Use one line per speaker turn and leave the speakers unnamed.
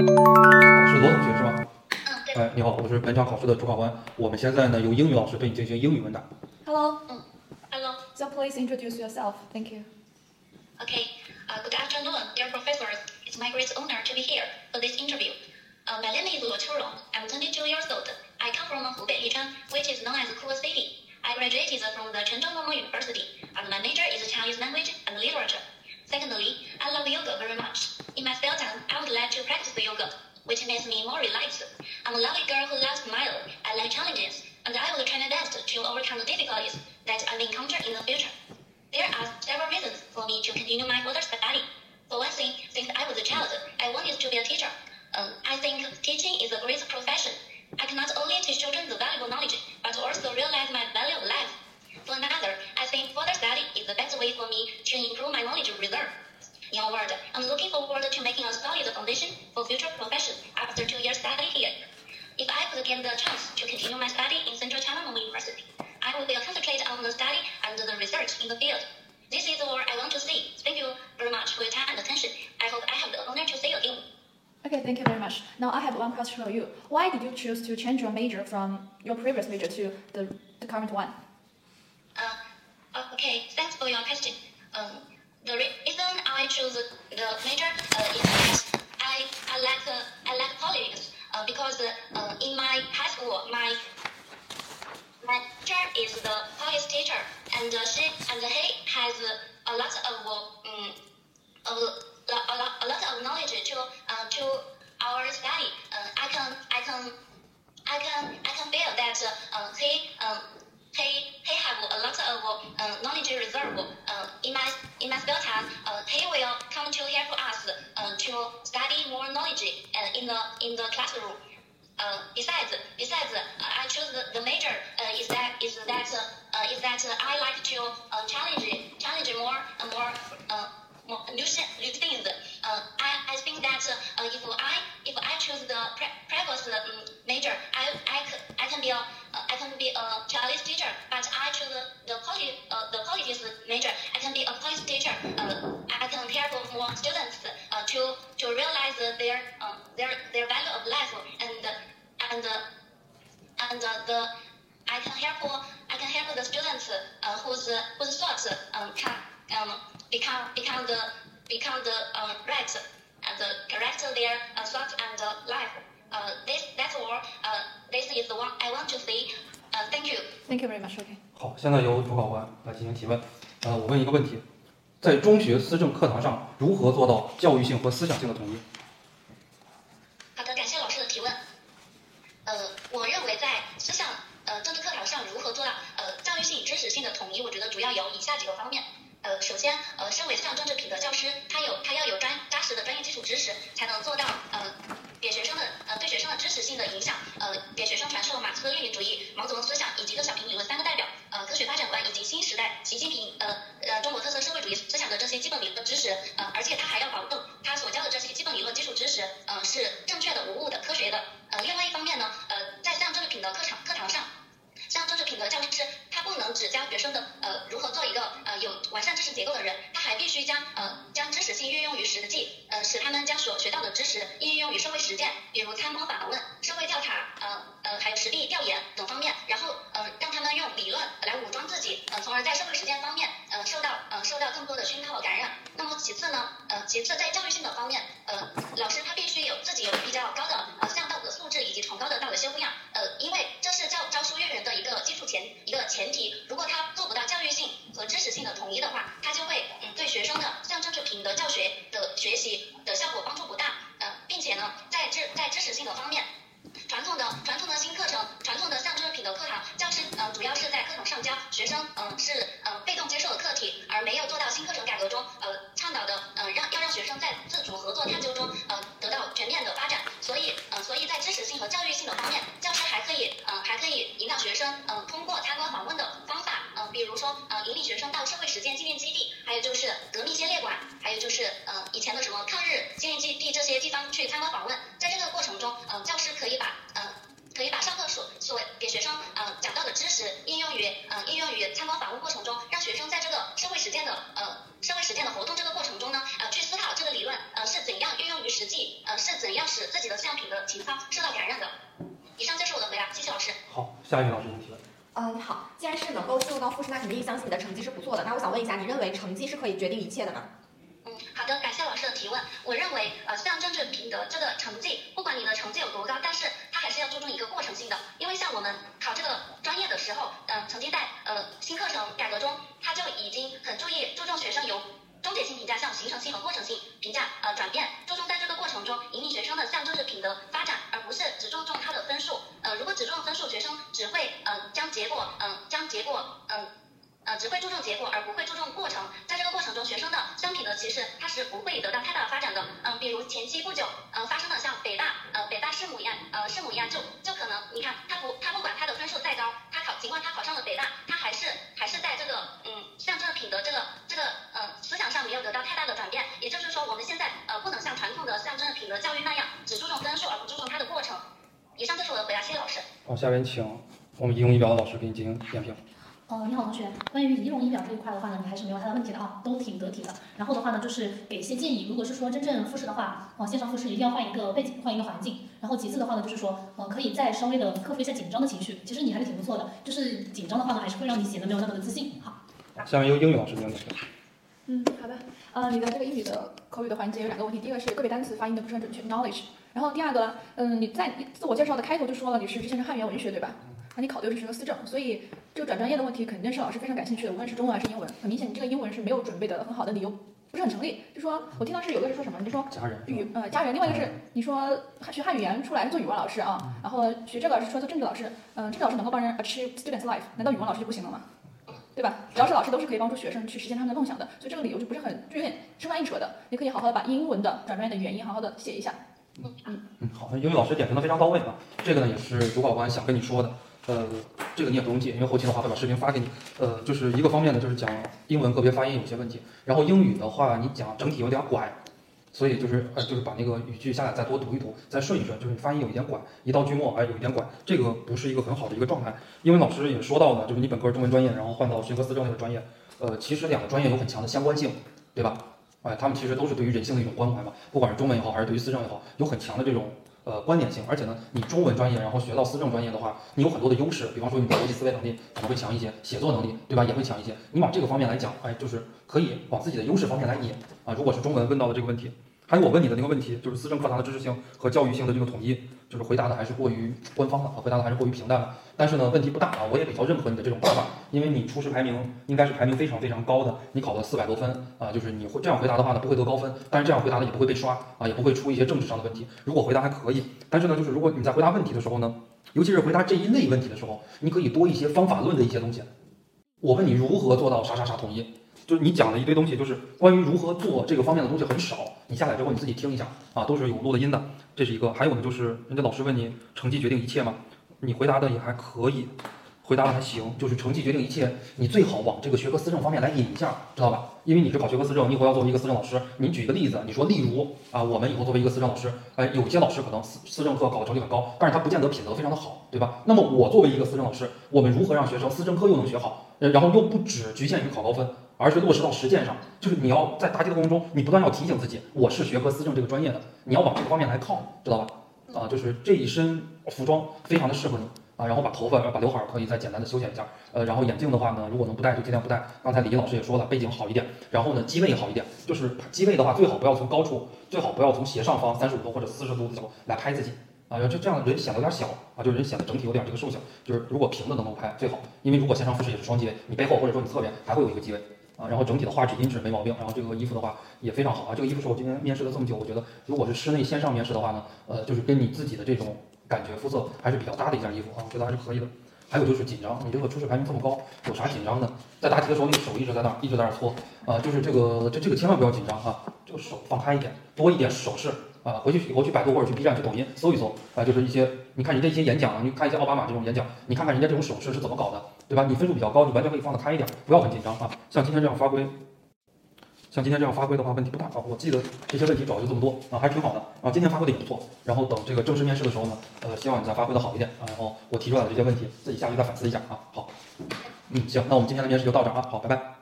是罗同学是吗？
嗯，对。
哎，你好，我是本场考试的主考官。我们现在呢由英语老师对你进行英语问答。
Hello.
Mm. Hello.
So please introduce yourself. Thank you.
Okay. Uh, good afternoon, dear professors. It's my great honor to be here for this interview. Uh, my name is Luo Qiurong. I'm 22 years old. I come from Hubei Lichang, which is known as Cool City. I graduated from the Chengchun Normal University, and my major is Chinese language and literature. Secondly, I love yoga very much. would like to practice yoga, which makes me more relaxed. I'm a lovely girl who loves smile. I like challenges, and I will try my best to overcome the difficulties that I will encounter in the future. There are several reasons for me to continue my further study. For one thing, since I was a child, I wanted to be a teacher. Um, I think teaching is a great profession. I can not only teach children the valuable knowledge, but also realize my value of life. For another, I think further study is the best way for me to improve my knowledge reserve. In a word, I'm looking forward to making a solid foundation for future profession after two years study here. If I could get the chance to continue my study in Central China Normal University, I will concentrate on the study and the research in the field. This is all I want to say. Thank you very much for your time and attention. I hope I have the honor to see you again.
Okay, thank you very much. Now I have one question for you. Why did you choose to change your major from your previous major to the, the current one?
Uh, okay, thanks for your question. Um, the reason I chose the major uh, is that I, I like uh, I like politics uh, because uh, in my high school my my teacher is the politics teacher and uh, she and he has a lot of um, of a lot, a lot of knowledge to uh, to our study. Uh, I can I can I can I can feel that he um, he more uh, more new, new things. Uh, I, I think that uh, if I if I choose the pre- previous um, major, I I, could, I can be a uh, I can be a Chinese teacher, but I choose the poli- uh, the politics major. I can be a politics teacher. Uh, I can help more students uh, to to realize their uh, their their value of life and and and uh, the I can help I can help the students uh, whose whose thoughts um, can um, become become the become the um, right and the correct their uh, thoughts and uh, life. Uh, this that's all. Uh, this is the one I want to see. Uh, thank you.
Thank you very much. Okay.
好，现在由主考官来进行提问。呃，我问一个问题，在中学思政课堂上如何做到教育性和思想性的统一？
好的，感谢老师的提问。呃，我认为在思想呃政治课堂上如何做到呃教育性与、知识性的统一，我觉得主要有以下几个方面。呃，首先，呃，身为思想政治品德教师，他有他要有专扎实的专业基础知识，才能做到呃给学生的呃对学生的知识性的影响，呃给学生传授马克思列宁主义、毛泽东思想以及邓小平理论三个代表，呃科学发展观以及新时代习近平呃呃中国特色社会主义思想的这些基本理论知识，呃而且他还要保证他所教的这些基本理论基础知识，人，他还必须将呃将知识性运用于实际，呃使他们将所学到的知识应用于社会实践，比如参观访问、社会调查，呃呃还有实地调研等方面，然后呃让他们用理论来武装自己，呃从而在社会实践方面呃受到呃受到更多的熏陶和感染。那么其次呢，呃其次在教育性的方面，呃老师他必须有自己有比较高的呃思呃主要是在课堂上教学生，嗯、是呃被动接受的课题，而没有做到新课程改革中呃倡导的呃让要让学生在自主合作探究中呃得到全面的发展。所以呃所以在知识性和教育性的方面，教师还可以呃还可以引导学生呃通过参观访问的方法，呃比如说呃引领学生到社会实践纪念基地，还有就是革命呃是怎样运用于实际，呃是怎样使使自己的思想品德情操受到感染的。以上就是我的回答，谢谢老师。
好，下一位老师请提问。
呃，你好，既然是能够进入到复试，那肯定相信你的成绩是不错的。那我想问一下，你认为成绩是可以决定一切的吗？
嗯，好的，感谢老师的提问。我认为，呃，像政治品德这个成绩，不管你的成绩有多高，但是它还是要注重一个过程性的。因为像我们考这个专业的时候，嗯、曾经在呃新课程改革中，它就已经很注意注重学生由终结性评价向形成性和过程性评价呃转变，注重在这个过程中引领学生的向政治品德发展，而不是只注重他的分数。呃，如果只注重分数，学生只会呃将结果嗯、将结果嗯。呃，只会注重结果而不会注重过程，在这个过程中，学生的相品德其实它是不会得到太大的发展的。嗯、比如前期不久，呃，发生的像北大呃北大弑母一案，呃弑母一案就就可能，你看他不
好，下面请我们仪容仪表的老师给你进行点评。
哦，你好，同学。关于仪容仪表这一块的话呢，你还是没有太大问题的啊，都挺得体的。然后的话呢，就是给一些建议，如果是说真正复试的话，呃，线上复试一定要换一个背景，换一个环境。然后其次的话呢，就是说，呃，可以再稍微的克服一下紧张的情绪。其实你还是挺不错的，就是紧张的话呢，还是会让你显得没有那么的自信。好。
下面由英语老师进行点评。
嗯，好的。呃，你的这个英语的口语的环节有两个问题，第一个是个别单词发音的不是很准确，knowledge。然后第二个，嗯，你在你自我介绍的开头就说了你是之前是汉语言文学，对吧？那你考的又是学科思政，所以这个转专业的问题肯定是老师非常感兴趣的，无论是中文还是英文。很明显，你这个英文是没有准备的很好的理由，不是很成立。就说我听到是有个人说什么，你就说
家人
语呃家人，另外一个是你说学汉语言出来是做语文老师啊，然后学这个是说做政治老师，嗯、政治老师能够帮人 achieve students' life，难道语文老师就不行了吗？对吧？只要是老师都是可以帮助学生去实现他们的梦想的，所以这个理由就不是很就有点生拉硬扯的。你可以好好的把英文的转专业的原因好好的写一下。
嗯嗯，好，英语老师点评的非常到位啊，这个呢也是主考官想跟你说的。呃，这个你也不用记，因为后期的话会把视频发给你。呃，就是一个方面呢，就是讲英文个别发音有些问题，然后英语的话你讲整体有点拐，所以就是呃就是把那个语句下来再多读一读，再顺一顺，就是你发音有一点拐，一到句末哎有一点拐，这个不是一个很好的一个状态。英文老师也说到了，就是你本科中文专业，然后换到学科思政这个专业，呃，其实两个专业有很强的相关性，对吧？哎，他们其实都是对于人性的一种关怀嘛，不管是中文也好，还是对于思政也好，有很强的这种呃关联性。而且呢，你中文专业然后学到思政专业的话，你有很多的优势，比方说你的逻辑思维能力可能会强一些，写作能力对吧也会强一些。你往这个方面来讲，哎，就是可以往自己的优势方面来引啊。如果是中文问到的这个问题，还有我问你的那个问题，就是思政课堂的知识性和教育性的这个统一，就是回答的还是过于官方了啊，回答的还是过于平淡了。但是呢，问题不大啊，我也比较认可你的这种办法，因为你初试排名应该是排名非常非常高的，你考了四百多分啊，就是你会这样回答的话呢，不会得高分，但是这样回答呢也不会被刷啊，也不会出一些政治上的问题。如果回答还可以，但是呢，就是如果你在回答问题的时候呢，尤其是回答这一类问题的时候，你可以多一些方法论的一些东西。我问你如何做到啥啥啥统一，就是你讲了一堆东西，就是关于如何做这个方面的东西很少。你下载之后你自己听一下啊，都是有录的音的，这是一个。还有呢，就是人家老师问你成绩决定一切吗？你回答的也还可以，回答的还行，就是成绩决定一切，你最好往这个学科思政方面来引一下，知道吧？因为你是考学科思政，你以后要作为一个思政老师，你举一个例子，你说例如啊，我们以后作为一个思政老师，哎，有些老师可能思思政课考的成绩很高，但是他不见得品德非常的好，对吧？那么我作为一个思政老师，我们如何让学生思政课又能学好，呃然后又不只局限于考高分，而是落实到实践上？就是你要在答题的过程中，你不断要提醒自己，我是学科思政这个专业的，你要往这个方面来靠，知道吧？啊，就是这一身服装非常的适合你啊，然后把头发、把刘海可以再简单的修剪一下，呃，然后眼镜的话呢，如果能不戴就尽量不戴。刚才李毅老师也说了，背景好一点，然后呢机位好一点，就是机位的话最好不要从高处，最好不要从斜上方三十五度或者四十度的角度来拍自己啊，就这样人显得有点小啊，就是人显得整体有点这个瘦小，就是如果平的能够拍最好，因为如果线上复试也是双机位，你背后或者说你侧边还会有一个机位。啊，然后整体的画质音质没毛病，然后这个衣服的话也非常好啊。这个衣服是我今天面试了这么久，我觉得如果是室内线上面试的话呢，呃，就是跟你自己的这种感觉肤色还是比较搭的一件衣服啊，我觉得还是可以的。还有就是紧张，你这个初试排名这么高，有啥紧张的？在答题的时候，你手一直在那儿，一直在那儿搓啊，就是这个这这个千万不要紧张啊，这个手放开一点，多一点手势啊。回去以后去百度或者去 B 站、去抖音搜一搜啊，就是一些你看人家一些演讲，你看一些奥巴马这种演讲，你看看人家这种手势是怎么搞的，对吧？你分数比较高，你完全可以放得开一点，不要很紧张啊。像今天这样发挥。像今天这样发挥的话，问题不大啊。我记得这些问题主要就这么多啊，还是挺好的啊。今天发挥的也不错。然后等这个正式面试的时候呢，呃，希望你再发挥的好一点啊。然后我提出来的这些问题，自己下去再反思一下啊。好，嗯，行，那我们今天的面试就到这儿啊。好，拜拜。